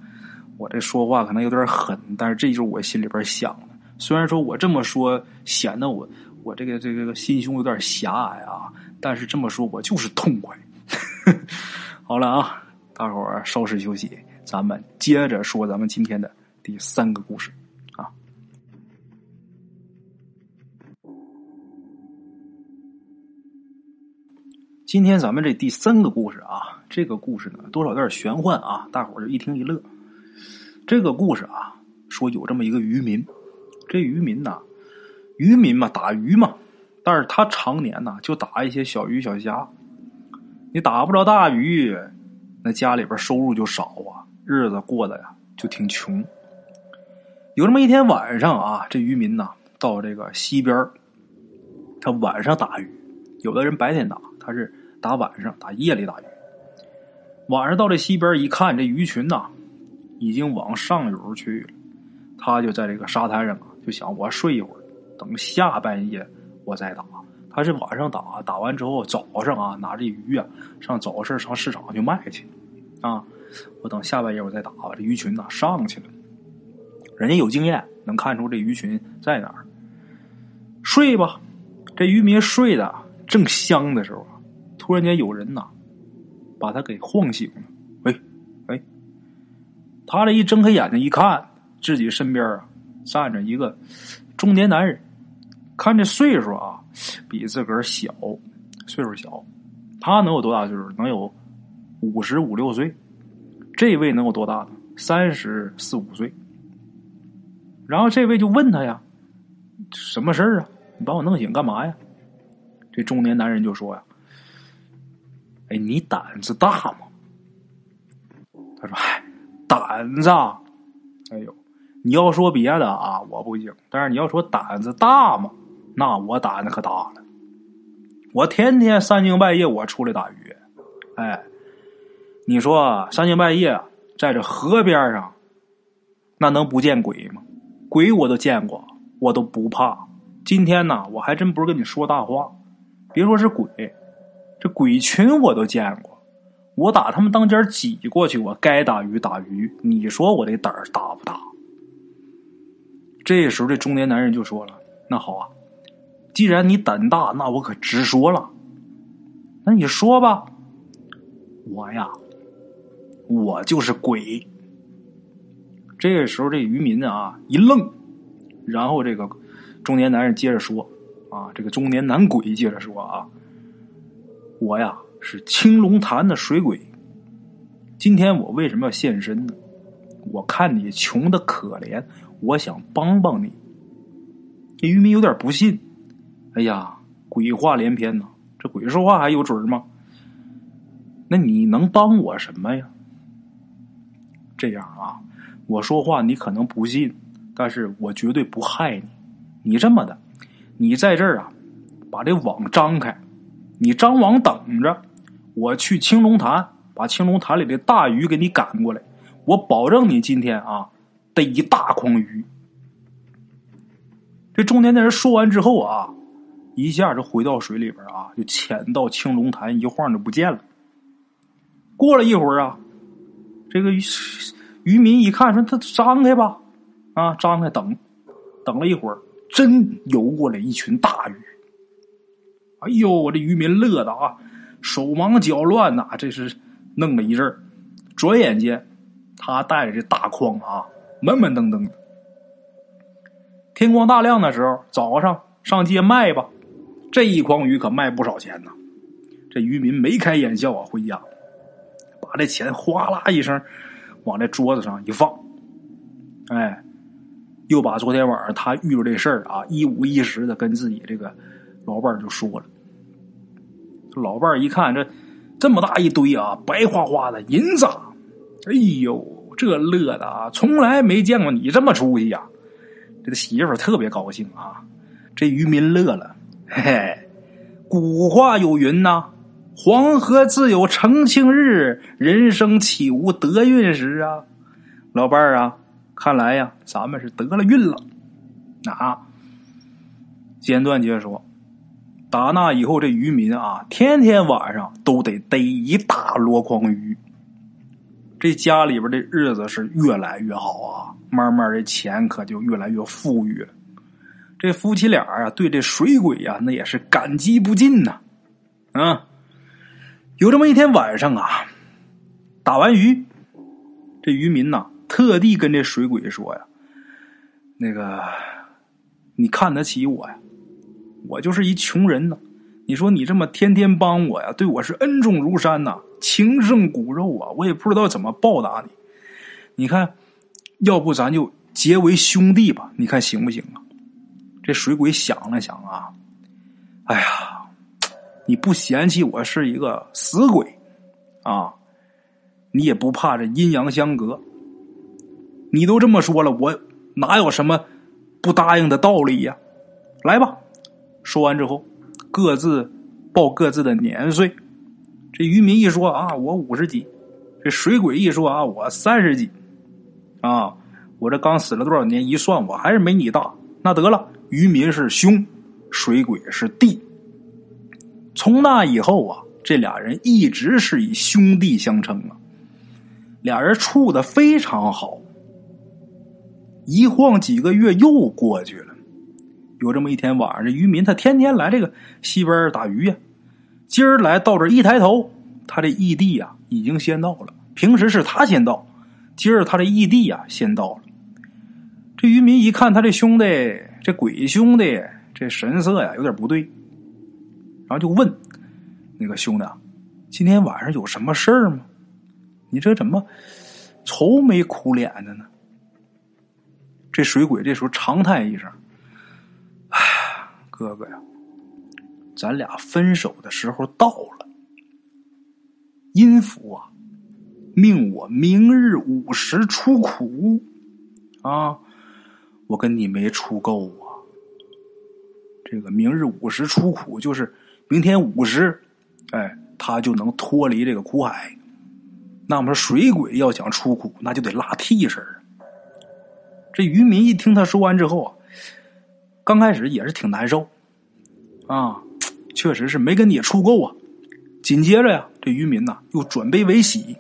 我这说话可能有点狠，但是这就是我心里边想的。虽然说我这么说显得我我这个这个心胸有点狭隘啊，但是这么说我就是痛快。好了啊，大伙儿稍事休息，咱们接着说咱们今天的第三个故事啊。今天咱们这第三个故事啊，这个故事呢多少有点玄幻啊，大伙儿就一听一乐。这个故事啊，说有这么一个渔民，这渔民呐，渔民嘛打鱼嘛，但是他常年呐就打一些小鱼小虾，你打不着大鱼，那家里边收入就少啊，日子过得呀就挺穷。有这么一天晚上啊，这渔民呐到这个溪边他晚上打鱼，有的人白天打，他是。打晚上，打夜里打鱼。晚上到这西边一看，这鱼群呐，已经往上游去了。他就在这个沙滩上啊，就想我睡一会儿，等下半夜我再打。他是晚上打，打完之后早上啊，拿这鱼啊上早市上市场去卖去。啊，我等下半夜我再打吧，这鱼群呐上去了。人家有经验，能看出这鱼群在哪儿。睡吧，这渔民睡的正香的时候。突然间有人呐，把他给晃醒了。喂，喂！他这一睁开眼睛一看，自己身边啊站着一个中年男人，看这岁数啊比自个儿小，岁数小。他能有多大岁数？能有五十五六岁。这位能有多大？三十四五岁。然后这位就问他呀：“什么事儿啊？你把我弄醒干嘛呀？”这中年男人就说呀。哎，你胆子大吗？他说：“嗨，胆子，哎呦，你要说别的啊，我不行。但是你要说胆子大吗？那我胆子可大了。我天天三更半夜我出来打鱼。哎，你说三更半夜在这河边上，那能不见鬼吗？鬼我都见过，我都不怕。今天呢，我还真不是跟你说大话，别说是鬼。”这鬼群我都见过，我打他们当间挤过去，我该打鱼打鱼。你说我这胆儿大不大？这时候，这中年男人就说了：“那好啊，既然你胆大，那我可直说了。那你说吧，我呀，我就是鬼这个时候，这渔民啊一愣，然后这个中年男人接着说：“啊，这个中年男鬼接着说啊，我呀是青龙潭的水鬼，今天我为什么要现身呢？我看你穷的可怜，我想帮帮你。”这渔民有点不信，哎呀，鬼话连篇呐，这鬼说话还有准吗？那你能帮我什么呀？这样啊。我说话你可能不信，但是我绝对不害你。你这么的，你在这儿啊，把这网张开，你张网等着，我去青龙潭，把青龙潭里的大鱼给你赶过来，我保证你今天啊逮一大筐鱼。这中年那人说完之后啊，一下就回到水里边啊，就潜到青龙潭，一晃就不见了。过了一会儿啊，这个。渔民一看，说：“他张开吧，啊，张开，等，等了一会儿，真游过来一群大鱼。哎呦，我这渔民乐的啊，手忙脚乱呐，这是弄了一阵儿。转眼间，他带着这大筐啊，闷闷登登的。天光大亮的时候，早上上街卖吧，这一筐鱼可卖不少钱呢。这渔民眉开眼笑啊，回家把这钱哗啦一声。”往这桌子上一放，哎，又把昨天晚上他遇着这事儿啊，一五一十的跟自己这个老伴就说了。老伴一看这这么大一堆啊，白花花的银子，哎呦，这乐的啊，从来没见过你这么出息呀！这个媳妇特别高兴啊。这渔民乐了，嘿嘿，古话有云呐。黄河自有澄清日，人生岂无得运时啊！老伴儿啊，看来呀，咱们是得了运了。啊，简短接着说，打那以后，这渔民啊，天天晚上都得逮一大箩筐鱼。这家里边的日子是越来越好啊，慢慢的钱可就越来越富裕了。这夫妻俩啊，对这水鬼呀，那也是感激不尽呐。啊。有这么一天晚上啊，打完鱼，这渔民呐特地跟这水鬼说呀：“那个，你看得起我呀？我就是一穷人呢。你说你这么天天帮我呀，对我是恩重如山呐，情胜骨肉啊！我也不知道怎么报答你。你看，要不咱就结为兄弟吧？你看行不行啊？”这水鬼想了想啊，哎呀。你不嫌弃我是一个死鬼，啊，你也不怕这阴阳相隔。你都这么说了，我哪有什么不答应的道理呀？来吧，说完之后，各自报各自的年岁。这渔民一说啊，我五十几；这水鬼一说啊，我三十几。啊，我这刚死了多少年？一算，我还是没你大。那得了，渔民是兄，水鬼是弟。从那以后啊，这俩人一直是以兄弟相称啊，俩人处的非常好。一晃几个月又过去了，有这么一天晚上，这渔民他天天来这个西边打鱼呀，今儿来到这一抬头，他这义弟呀已经先到了。平时是他先到，今儿他这义弟呀先到了。这渔民一看他这兄弟，这鬼兄弟这神色呀有点不对。然后就问那个兄弟：“今天晚上有什么事儿吗？你这怎么愁眉苦脸的呢？”这水鬼这时候长叹一声：“哎，哥哥呀，咱俩分手的时候到了。阴府啊，命我明日午时出苦啊，我跟你没出够啊。这个明日午时出苦就是。”明天午时，哎，他就能脱离这个苦海。那么水鬼要想出苦，那就得拉替身这渔民一听他说完之后啊，刚开始也是挺难受啊，确实是没跟你出够啊。紧接着呀，这渔民呐又转悲为喜，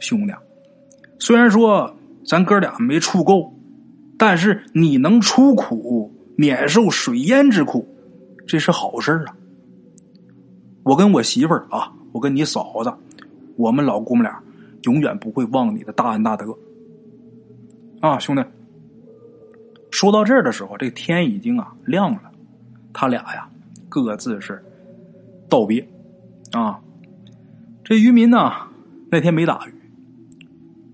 兄弟，虽然说咱哥俩没出够，但是你能出苦，免受水淹之苦，这是好事啊。我跟我媳妇儿啊，我跟你嫂子，我们老姑母俩永远不会忘你的大恩大德。啊，兄弟。说到这儿的时候，这天已经啊亮了，他俩呀各自是道别啊。这渔民呢那天没打鱼，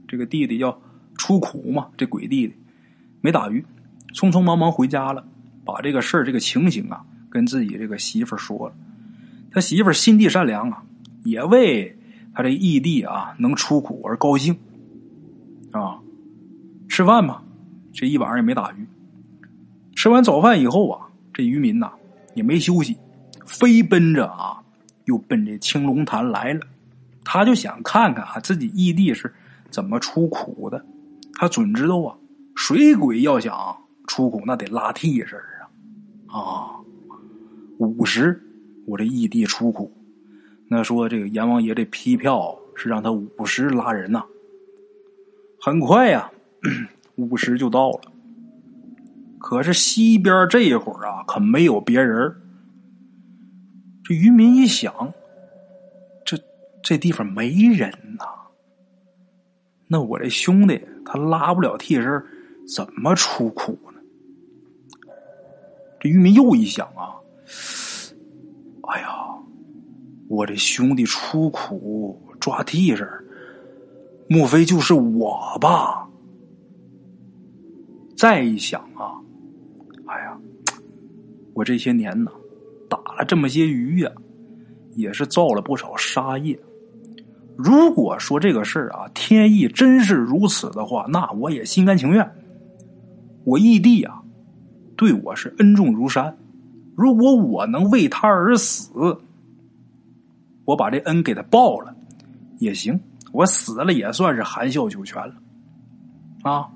这个弟弟要出苦嘛，这鬼弟弟没打鱼，匆匆忙忙回家了，把这个事儿这个情形啊跟自己这个媳妇说了。他媳妇心地善良啊，也为他这义弟啊能出苦而高兴啊。吃饭吧。这一晚上也没打鱼。吃完早饭以后啊，这渔民呐也没休息，飞奔着啊，又奔这青龙潭来了。他就想看看啊，自己义弟是怎么出苦的。他准知道啊，水鬼要想出苦，那得拉替身啊。啊，五十，我这义弟出苦，那说这个阎王爷这批票是让他五十拉人呐。很快呀。午时就到了，可是西边这一会儿啊，可没有别人。这渔民一想，这这地方没人呐，那我这兄弟他拉不了替身，怎么出苦呢？这渔民又一想啊，哎呀，我这兄弟出苦抓替身，莫非就是我吧？再一想，我这些年呢，打了这么些鱼呀，也是造了不少杀业。如果说这个事儿啊，天意真是如此的话，那我也心甘情愿。我义弟啊，对我是恩重如山。如果我能为他而死，我把这恩给他报了也行。我死了也算是含笑九泉了，啊。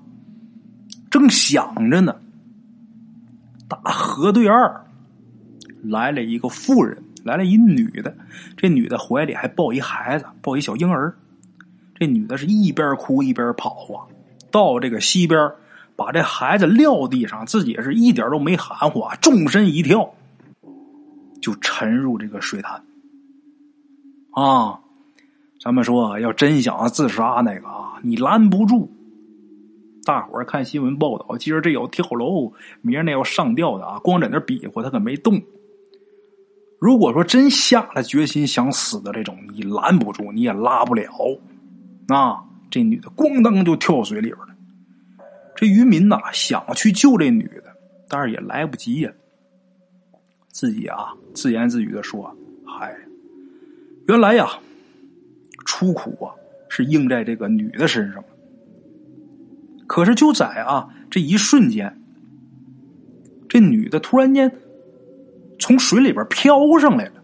正想着呢，大河对岸来了一个妇人，来了一女的。这女的怀里还抱一孩子，抱一小婴儿。这女的是一边哭一边跑啊，到这个西边，把这孩子撂地上，自己是一点都没含糊啊，纵身一跳，就沉入这个水潭。啊，咱们说，要真想自杀那个啊，你拦不住。大伙儿看新闻报道，今儿这要跳楼，明儿那要上吊的啊！光在那比划，他可没动。如果说真下了决心想死的这种，你拦不住，你也拉不了。啊，这女的咣当就跳水里边了。这渔民呐想去救这女的，但是也来不及呀。自己啊自言自语的说：“嗨，原来呀，出苦啊是应在这个女的身上。”可是就在啊这一瞬间，这女的突然间从水里边飘上来了。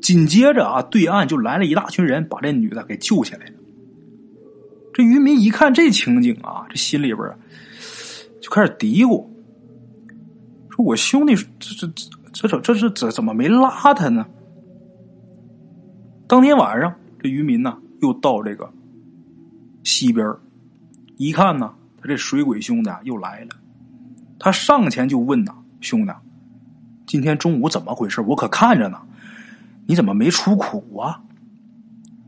紧接着啊，对岸就来了一大群人，把这女的给救起来了。这渔民一看这情景啊，这心里边就开始嘀咕：“说我兄弟这这这这这这怎怎么没拉他呢？”当天晚上，这渔民呢又到这个西边一看呢，他这水鬼兄弟又来了。他上前就问呐：“兄弟，今天中午怎么回事？我可看着呢，你怎么没出苦啊？”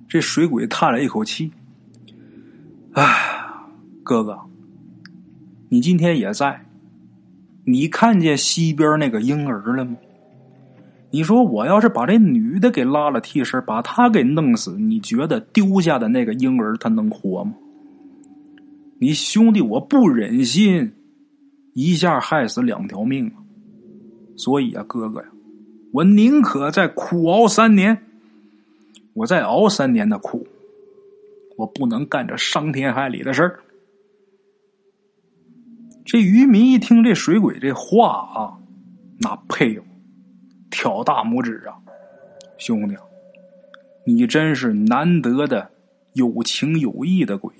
这水鬼叹了一口气：“哎，哥哥，你今天也在，你看见西边那个婴儿了吗？你说我要是把这女的给拉了替身，把她给弄死，你觉得丢下的那个婴儿他能活吗？”你兄弟，我不忍心一下害死两条命啊！所以啊，哥哥呀，我宁可再苦熬三年，我再熬三年的苦，我不能干这伤天害理的事儿。这渔民一听这水鬼这话啊，那佩服，挑大拇指啊，兄弟，你真是难得的有情有义的鬼！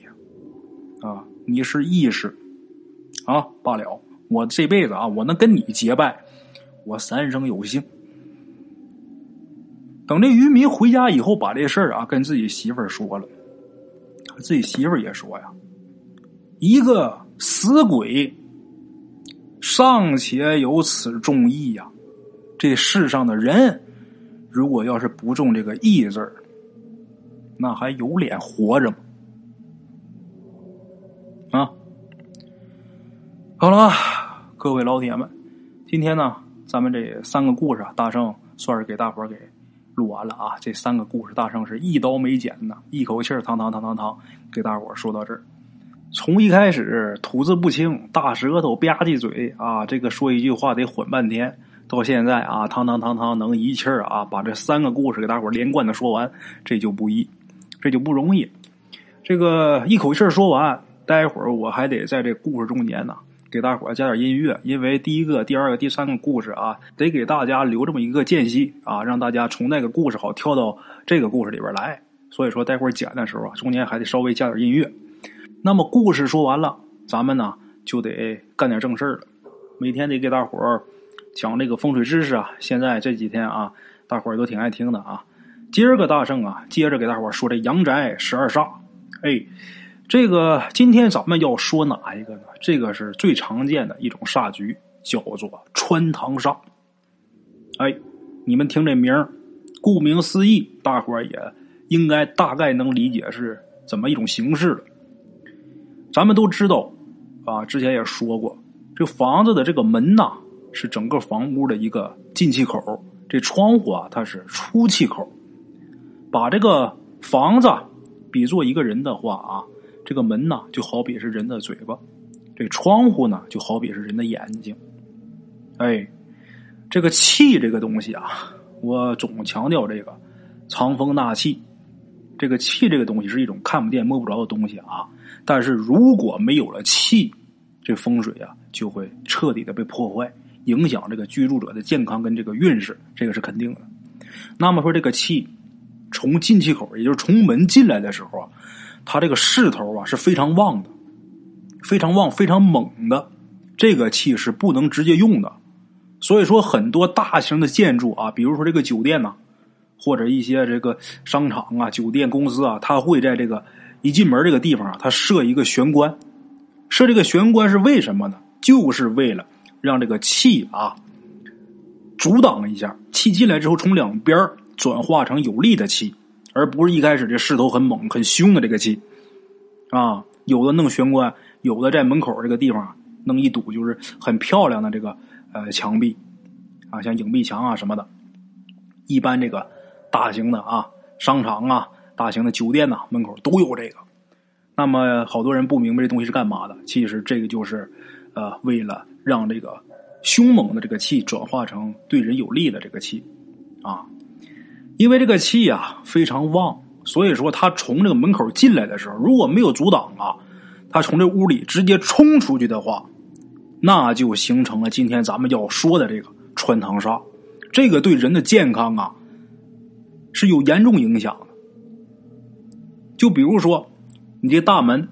你是义士啊，罢了。我这辈子啊，我能跟你结拜，我三生有幸。等这渔民回家以后，把这事儿啊跟自己媳妇儿说了，自己媳妇儿也说呀：“一个死鬼，尚且有此重义呀，这世上的人，如果要是不中这个义字那还有脸活着吗？”好了，各位老铁们，今天呢，咱们这三个故事啊，大圣算是给大伙儿给录完了啊。这三个故事，大圣是一刀没剪呢，一口气儿，堂堂堂堂堂，给大伙儿说到这儿。从一开始吐字不清，大舌头吧唧嘴啊，这个说一句话得混半天，到现在啊，堂堂堂堂能一气儿啊，把这三个故事给大伙儿连贯的说完，这就不易，这就不容易。这个一口气儿说完，待会儿我还得在这故事中间呢。给大伙加点音乐，因为第一个、第二个、第三个故事啊，得给大家留这么一个间隙啊，让大家从那个故事好跳到这个故事里边来。所以说，待会儿剪的时候啊，中间还得稍微加点音乐。那么故事说完了，咱们呢就得干点正事了。每天得给大伙儿讲这个风水知识啊。现在这几天啊，大伙儿都挺爱听的啊。今儿个大圣啊，接着给大伙儿说这阳宅十二煞，哎。这个今天咱们要说哪一个呢？这个是最常见的一种煞局，叫做穿堂煞。哎，你们听这名儿，顾名思义，大伙儿也应该大概能理解是怎么一种形式了。咱们都知道啊，之前也说过，这房子的这个门呐，是整个房屋的一个进气口；这窗户啊，它是出气口。把这个房子比作一个人的话啊。这个门呢，就好比是人的嘴巴；这窗户呢，就好比是人的眼睛。哎，这个气这个东西啊，我总强调这个藏风纳气。这个气这个东西是一种看不见摸不着的东西啊，但是如果没有了气，这风水啊就会彻底的被破坏，影响这个居住者的健康跟这个运势，这个是肯定的。那么说，这个气从进气口，也就是从门进来的时候啊。它这个势头啊是非常旺的，非常旺、非常猛的，这个气是不能直接用的。所以说，很多大型的建筑啊，比如说这个酒店呐，或者一些这个商场啊、酒店公司啊，它会在这个一进门这个地方啊，它设一个玄关。设这个玄关是为什么呢？就是为了让这个气啊阻挡一下，气进来之后从两边转化成有力的气。而不是一开始这势头很猛、很凶的这个气，啊，有的弄玄关，有的在门口这个地方弄一堵，就是很漂亮的这个呃墙壁，啊，像影壁墙啊什么的。一般这个大型的啊商场啊、大型的酒店呐门口都有这个。那么好多人不明白这东西是干嘛的，其实这个就是呃为了让这个凶猛的这个气转化成对人有利的这个气，啊。因为这个气啊非常旺，所以说他从这个门口进来的时候，如果没有阻挡啊，他从这屋里直接冲出去的话，那就形成了今天咱们要说的这个穿堂煞。这个对人的健康啊是有严重影响的。就比如说，你这大门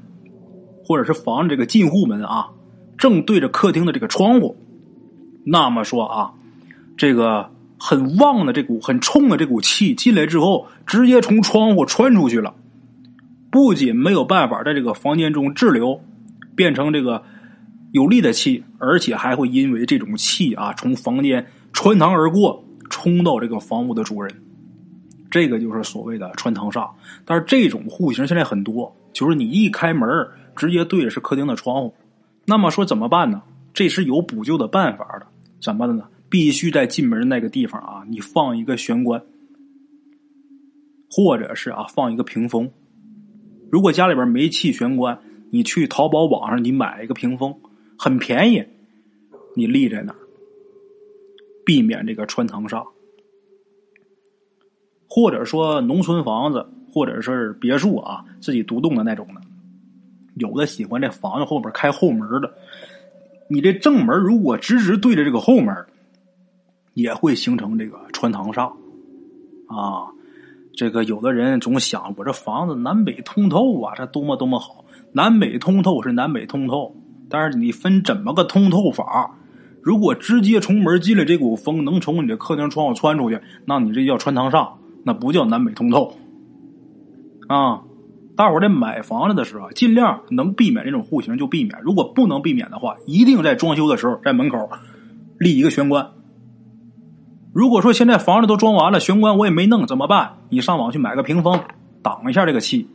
或者是房子这个进户门啊，正对着客厅的这个窗户，那么说啊，这个。很旺的这股很冲的这股气进来之后，直接从窗户穿出去了，不仅没有办法在这个房间中滞留，变成这个有力的气，而且还会因为这种气啊从房间穿堂而过，冲到这个房屋的主人。这个就是所谓的穿堂煞。但是这种户型现在很多，就是你一开门直接对着是客厅的窗户，那么说怎么办呢？这是有补救的办法的，怎么的呢？必须在进门那个地方啊，你放一个玄关，或者是啊放一个屏风。如果家里边没砌玄关，你去淘宝网上你买一个屏风，很便宜，你立在那儿，避免这个穿堂煞。或者说农村房子，或者是别墅啊，自己独栋的那种的，有的喜欢这房子后边开后门的，你这正门如果直直对着这个后门。也会形成这个穿堂煞，啊，这个有的人总想我这房子南北通透啊，这多么多么好，南北通透是南北通透，但是你分怎么个通透法？如果直接从门进来这股风能从你的客厅窗户穿出去，那你这叫穿堂煞，那不叫南北通透，啊，大伙在买房子的时候，尽量能避免这种户型就避免，如果不能避免的话，一定在装修的时候在门口立一个玄关。如果说现在房子都装完了，玄关我也没弄，怎么办？你上网去买个屏风，挡一下这个气，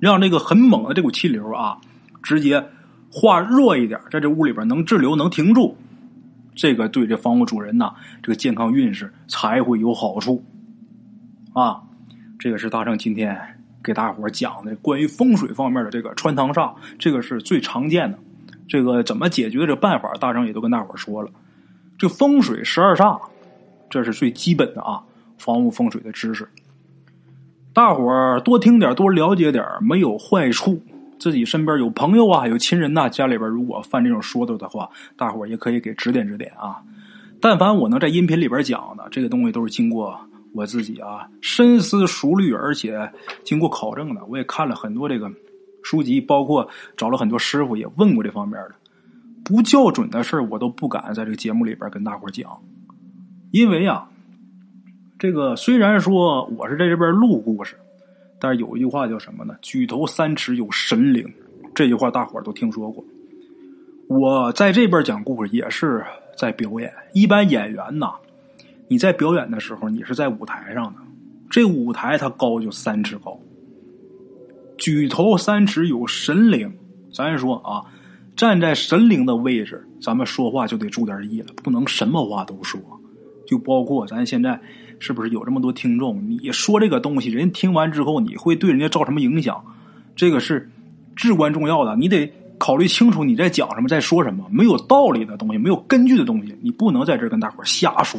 让这个很猛的这股气流啊，直接化弱一点，在这屋里边能滞留，能停住，这个对这房屋主人呐，这个健康运势才会有好处啊。这个是大圣今天给大伙讲的关于风水方面的这个穿堂煞，这个是最常见的。这个怎么解决这办法，大圣也都跟大伙说了。这风水十二煞，这是最基本的啊，房屋风水的知识。大伙儿多听点，多了解点，没有坏处。自己身边有朋友啊，有亲人呐，家里边如果犯这种说头的话，大伙儿也可以给指点指点啊。但凡我能在音频里边讲的，这个东西都是经过我自己啊深思熟虑，而且经过考证的。我也看了很多这个书籍，包括找了很多师傅也问过这方面的。不校准的事我都不敢在这个节目里边跟大伙讲，因为啊，这个虽然说我是在这边录故事。但是有一句话叫什么呢？举头三尺有神灵，这句话大伙儿都听说过。我在这边讲故事也是在表演。一般演员呐，你在表演的时候，你是在舞台上的，这舞台它高就三尺高。举头三尺有神灵，咱说啊，站在神灵的位置，咱们说话就得注点意了，不能什么话都说。就包括咱现在。是不是有这么多听众？你说这个东西，人听完之后，你会对人家造什么影响？这个是至关重要的。你得考虑清楚你在讲什么，在说什么。没有道理的东西，没有根据的东西，你不能在这跟大伙瞎说。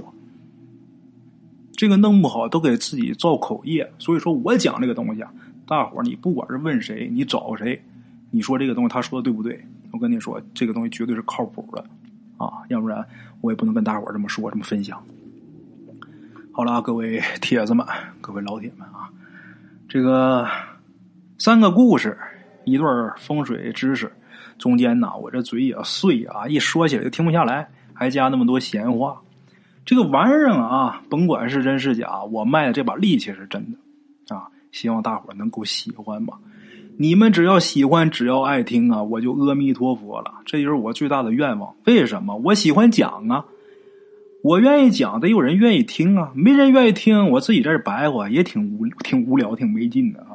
这个弄不好都给自己造口业。所以说我讲这个东西啊，大伙你不管是问谁，你找谁，你说这个东西他说的对不对？我跟你说，这个东西绝对是靠谱的啊，要不然我也不能跟大伙这么说，这么分享。好了，各位铁子们，各位老铁们啊，这个三个故事，一段风水知识，中间呢，我这嘴也碎啊，一说起来就停不下来，还加那么多闲话。这个玩意儿啊，甭管是真是假，我卖的这把力气是真的啊，希望大伙能够喜欢吧。你们只要喜欢，只要爱听啊，我就阿弥陀佛了。这就是我最大的愿望。为什么？我喜欢讲啊。我愿意讲，得有人愿意听啊！没人愿意听，我自己在这白话也挺无挺无聊、挺没劲的啊。